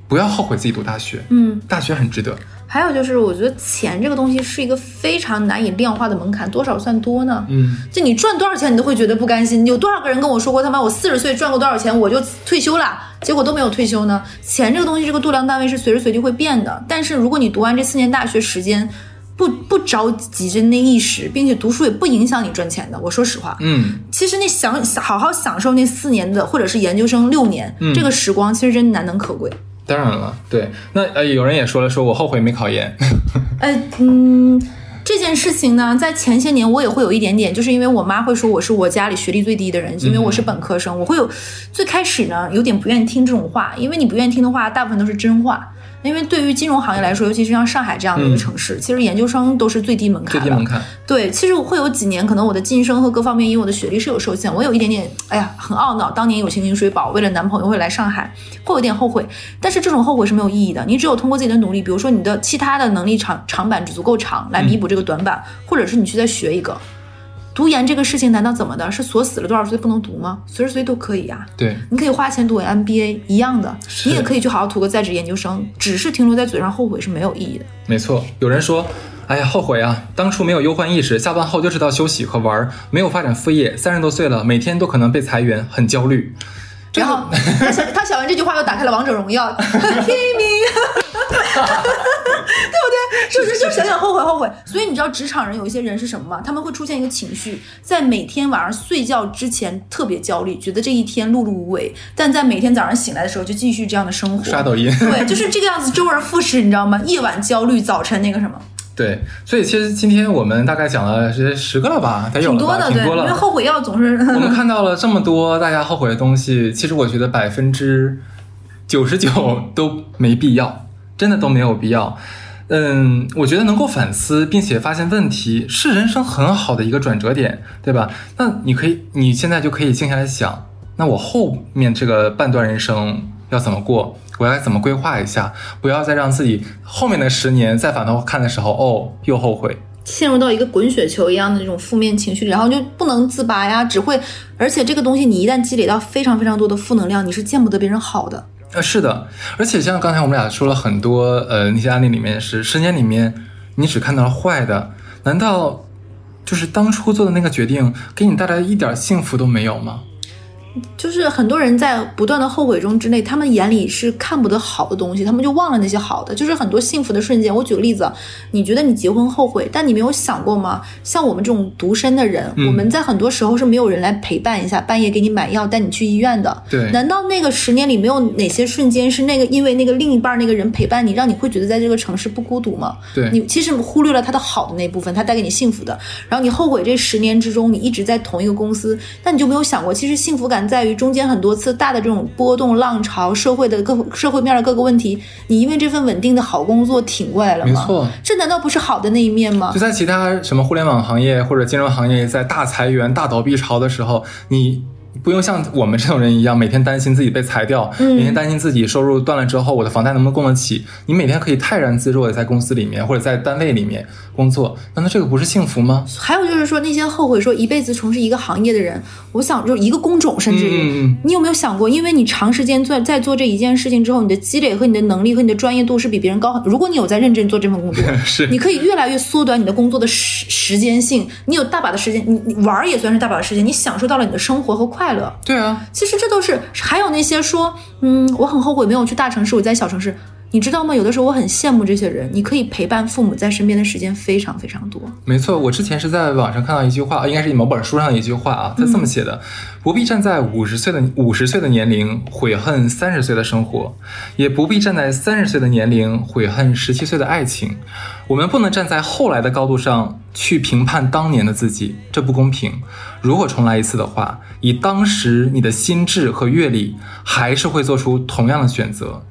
B: 不要后悔自己读大学，
A: 嗯，
B: 大学很值得。
A: 还有就是，我觉得钱这个东西是一个非常难以量化的门槛，多少算多呢？
B: 嗯，
A: 就你赚多少钱，你都会觉得不甘心。有多少个人跟我说过，他妈我四十岁赚过多少钱，我就退休了，结果都没有退休呢？钱这个东西，这个度量单位是随时随地会变的。但是如果你读完这四年大学时间，不不着急着那一时，并且读书也不影响你赚钱的，我说实话，
B: 嗯，
A: 其实那享好好享受那四年的，或者是研究生六年、
B: 嗯
A: 这个时光，其实真难能可贵。
B: 当然了，对。那呃，有人也说了，说我后悔没考研。
A: 呃，(laughs) 嗯，这件事情呢，在前些年我也会有一点点，就是因为我妈会说我是我家里学历最低的人，因为我是本科生，我会有最开始呢有点不愿意听这种话，因为你不愿意听的话，大部分都是真话。因为对于金融行业来说，尤其是像上海这样的一个城市，其实研究生都是最低门槛的。
B: 最低门槛，
A: 对，其实我会有几年，可能我的晋升和各方面，因为我的学历是有受限，我有一点点，哎呀，很懊恼，当年有星星水宝，为了男朋友会来上海，会有点后悔。但是这种后悔是没有意义的，你只有通过自己的努力，比如说你的其他的能力长长板足够长，来弥补这个短板，或者是你去再学一个。读研这个事情难道怎么的？是锁死了多少岁不能读吗？随时随地都可以啊。
B: 对，
A: 你可以花钱读 MBA 一样的，你也可以去好好读个在职研究生，只是停留在嘴上后悔是没有意义的。
B: 没错。有人说，哎呀，后悔啊，当初没有忧患意识，下班后就知道休息和玩儿，没有发展副业，三十多岁了，每天都可能被裁员，很焦虑。
A: 然后他想他想完这句话又打开了王者荣耀，(laughs) 拼命，对不对？是不是就想想后悔后悔？所以你知道职场人有一些人是什么吗？他们会出现一个情绪，在每天晚上睡觉之前特别焦虑，觉得这一天碌碌无为，但在每天早上醒来的时候就继续这样的生活。
B: 刷抖音。
A: 对，就是这个样子，周而复始，你知道吗？夜晚焦虑，早晨那个什么，
B: 对，所以其实今天我们大概讲了是十个了吧，得有了吧，
A: 挺多的，对，
B: 挺多了。
A: 因为后悔药总是
B: 我们看到了这么多大家后悔的东西，其实我觉得百分之九十九都没必要，真的都没有必要。嗯，我觉得能够反思并且发现问题是人生很好的一个转折点，对吧？那你可以，你现在就可以静下来想，那我后面这个半段人生要怎么过？我要怎么规划一下？不要再让自己后面的十年再反头看的时候，哦，又后悔。
A: 陷入到一个滚雪球一样的那种负面情绪，然后就不能自拔呀，只会，而且这个东西你一旦积累到非常非常多的负能量，你是见不得别人好的。
B: 呃，是的，而且像刚才我们俩说了很多，呃，那些案例里面是十年里面你只看到了坏的，难道就是当初做的那个决定给你带来一点幸福都没有吗？
A: 就是很多人在不断的后悔中之内，他们眼里是看不得好的东西，他们就忘了那些好的。就是很多幸福的瞬间。我举个例子，你觉得你结婚后悔，但你没有想过吗？像我们这种独身的人，
B: 嗯
A: 我们在很多时候是没有人来陪伴一下，半夜给你买药，带你去医院的。
B: 对
A: 难道那个十年里没有哪些瞬间是那个因为那个另一半那个人陪伴你，让你会觉得在这个城市不孤独吗？
B: 对
A: 你其实忽略了他的好的那部分，他带给你幸福的。然后你后悔这十年之中，你一直在同一个公司，但你就没有想过，其实幸福感在于中间很多次大的这种波动、浪潮、社会的各社会面的各个问题，你因为这份稳定的好工作挺过来了吗？
B: 没错，
A: 这难道不是好的那一面吗
B: 就？在其他什么互联网行业或者金融行业在大裁员、大倒闭潮的时候，你不用像我们这种人一样，每天担心自己被裁掉，
A: 嗯
B: 每天担心自己收入断了之后，我的房贷能不能供得起。你每天可以泰然自若的在公司里面或者在单位里面工作，难道这个不是幸福吗？
A: 还有就是说，那些后悔说一辈子从事一个行业的人，我想就一个工种，甚至于、你有没有想过，因为你长时间做在做这一件事情之后，你的积累和你的能力和你的专业度是比别人高很。如果你有在认真做这份工作，(laughs)
B: 是
A: 你可以越来越缩短你的工作的时时间性，你有大把的时间，你你玩也算是大把的时间，你享受到了你的生活和快乐。
B: 对啊，
A: 其实这都是，还有那些说，嗯，我很后悔没有去大城市，我在小城市。你知道吗？有的时候我很羡慕这些人，你可以陪伴父母在身边的时间非常非常多。
B: 没错，我之前是在网上看到一句话，应该是某本书上的一句话啊，他这么写的：不必站在五十岁的五十岁的年龄悔恨三十岁的生活，也不必站在三十岁的年龄悔恨十七岁的爱情。我们不能站在后来的高度上去评判当年的自己，这不公平。如果重来一次的话，以当时你的心智和阅历，还是会做出同样的选择。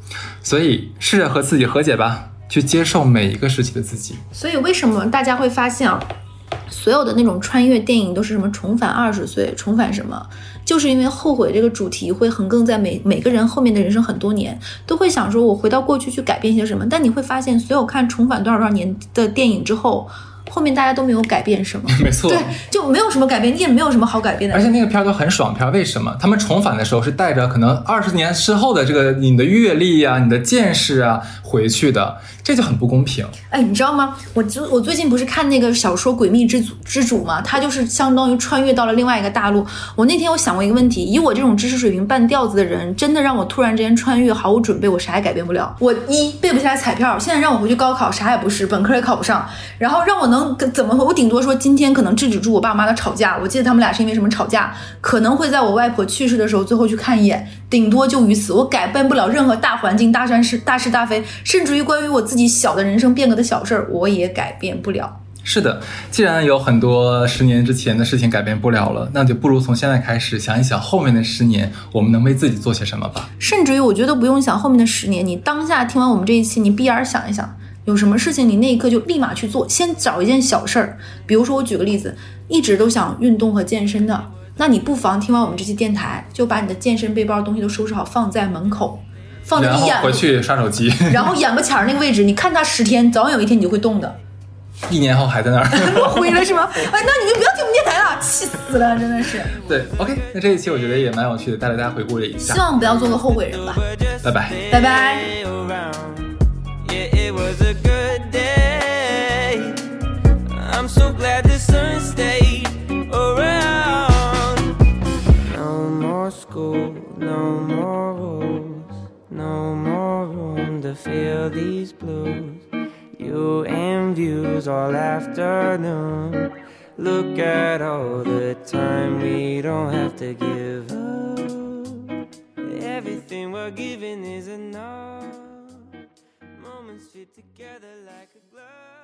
B: 所以，试着和自己和解吧，去接受每一个时期的自己。
A: 所以为什么大家会发现啊，所有的那种穿越电影都是什么重返二十岁，重返什么？就是因为后悔这个主题会横亘在每每个人后面的人生很多年，都会想说我回到过去去改变些什么。但你会发现，所有看重返多少多少年的电影之后。后面大家都没有改变什么，(laughs)
B: 没错
A: 对，就没有什么改变，你也没有什么好改变的
B: 而。且那个片儿都很爽片儿，为什么？他们重返的时候是带着可能二十年之后的这个你的阅历啊、你的见识啊回去的，这就很不公平。
A: 哎，你知道吗？我最我最近不是看那个小说《诡秘之主之主》吗？他就是相当于穿越到了另外一个大陆。我那天我想过一个问题，以我这种知识水平半吊子的人，真的让我突然之间穿越，毫无准备，我啥也改变不了。我一背不下来彩票，现在让我回去高考，啥也不是，本科也考不上。然后让我能跟怎么，我顶多说今天可能制止住我爸妈的吵架。我记得他们俩是因为什么吵架，可能会在我外婆去世的时候最后去看一眼，顶多就于此。我改变不了任何大环境、大山是大是大非，甚至于关于我自己小的人生变革的小事儿，我也改变不了。
B: 是的，既然有很多十年之前的事情改变不了了，那就不如从现在开始想一想后面的十年我们能为自己做些什么吧。
A: 甚至于，我觉得不用想后面的十年，你当下听完我们这一期，你闭眼想一想，有什么事情你那一刻就立马去做，先找一件小事儿。比如说，我举个例子，一直都想运动和健身的，那你不妨听完我们这期电台，就把你的健身背包东西都收拾好，放在门口，放在眼，
B: 回去刷手机，(laughs)
A: 然后眼巴前儿那个位置，你看它十天，早晚有一天你就会动的。
B: 一年后还在那儿。
A: 落灰了是吗？(laughs) 哎，那你们不要听我们电台了，气死了，真的是。
B: 对，OK，那这一期我觉得也蛮有趣的，带着大家回顾了一下
A: 希。望不要做个后悔人吧。
B: 拜拜。
A: 拜拜。
C: Yeah, it was a good day. I'm so glad the sun stayed around. No more school, no more rules, no more room to feel these blues. You and views all afternoon. Look at all the time we don't have to give up. Everything we're giving is enough. Fit together like a glove.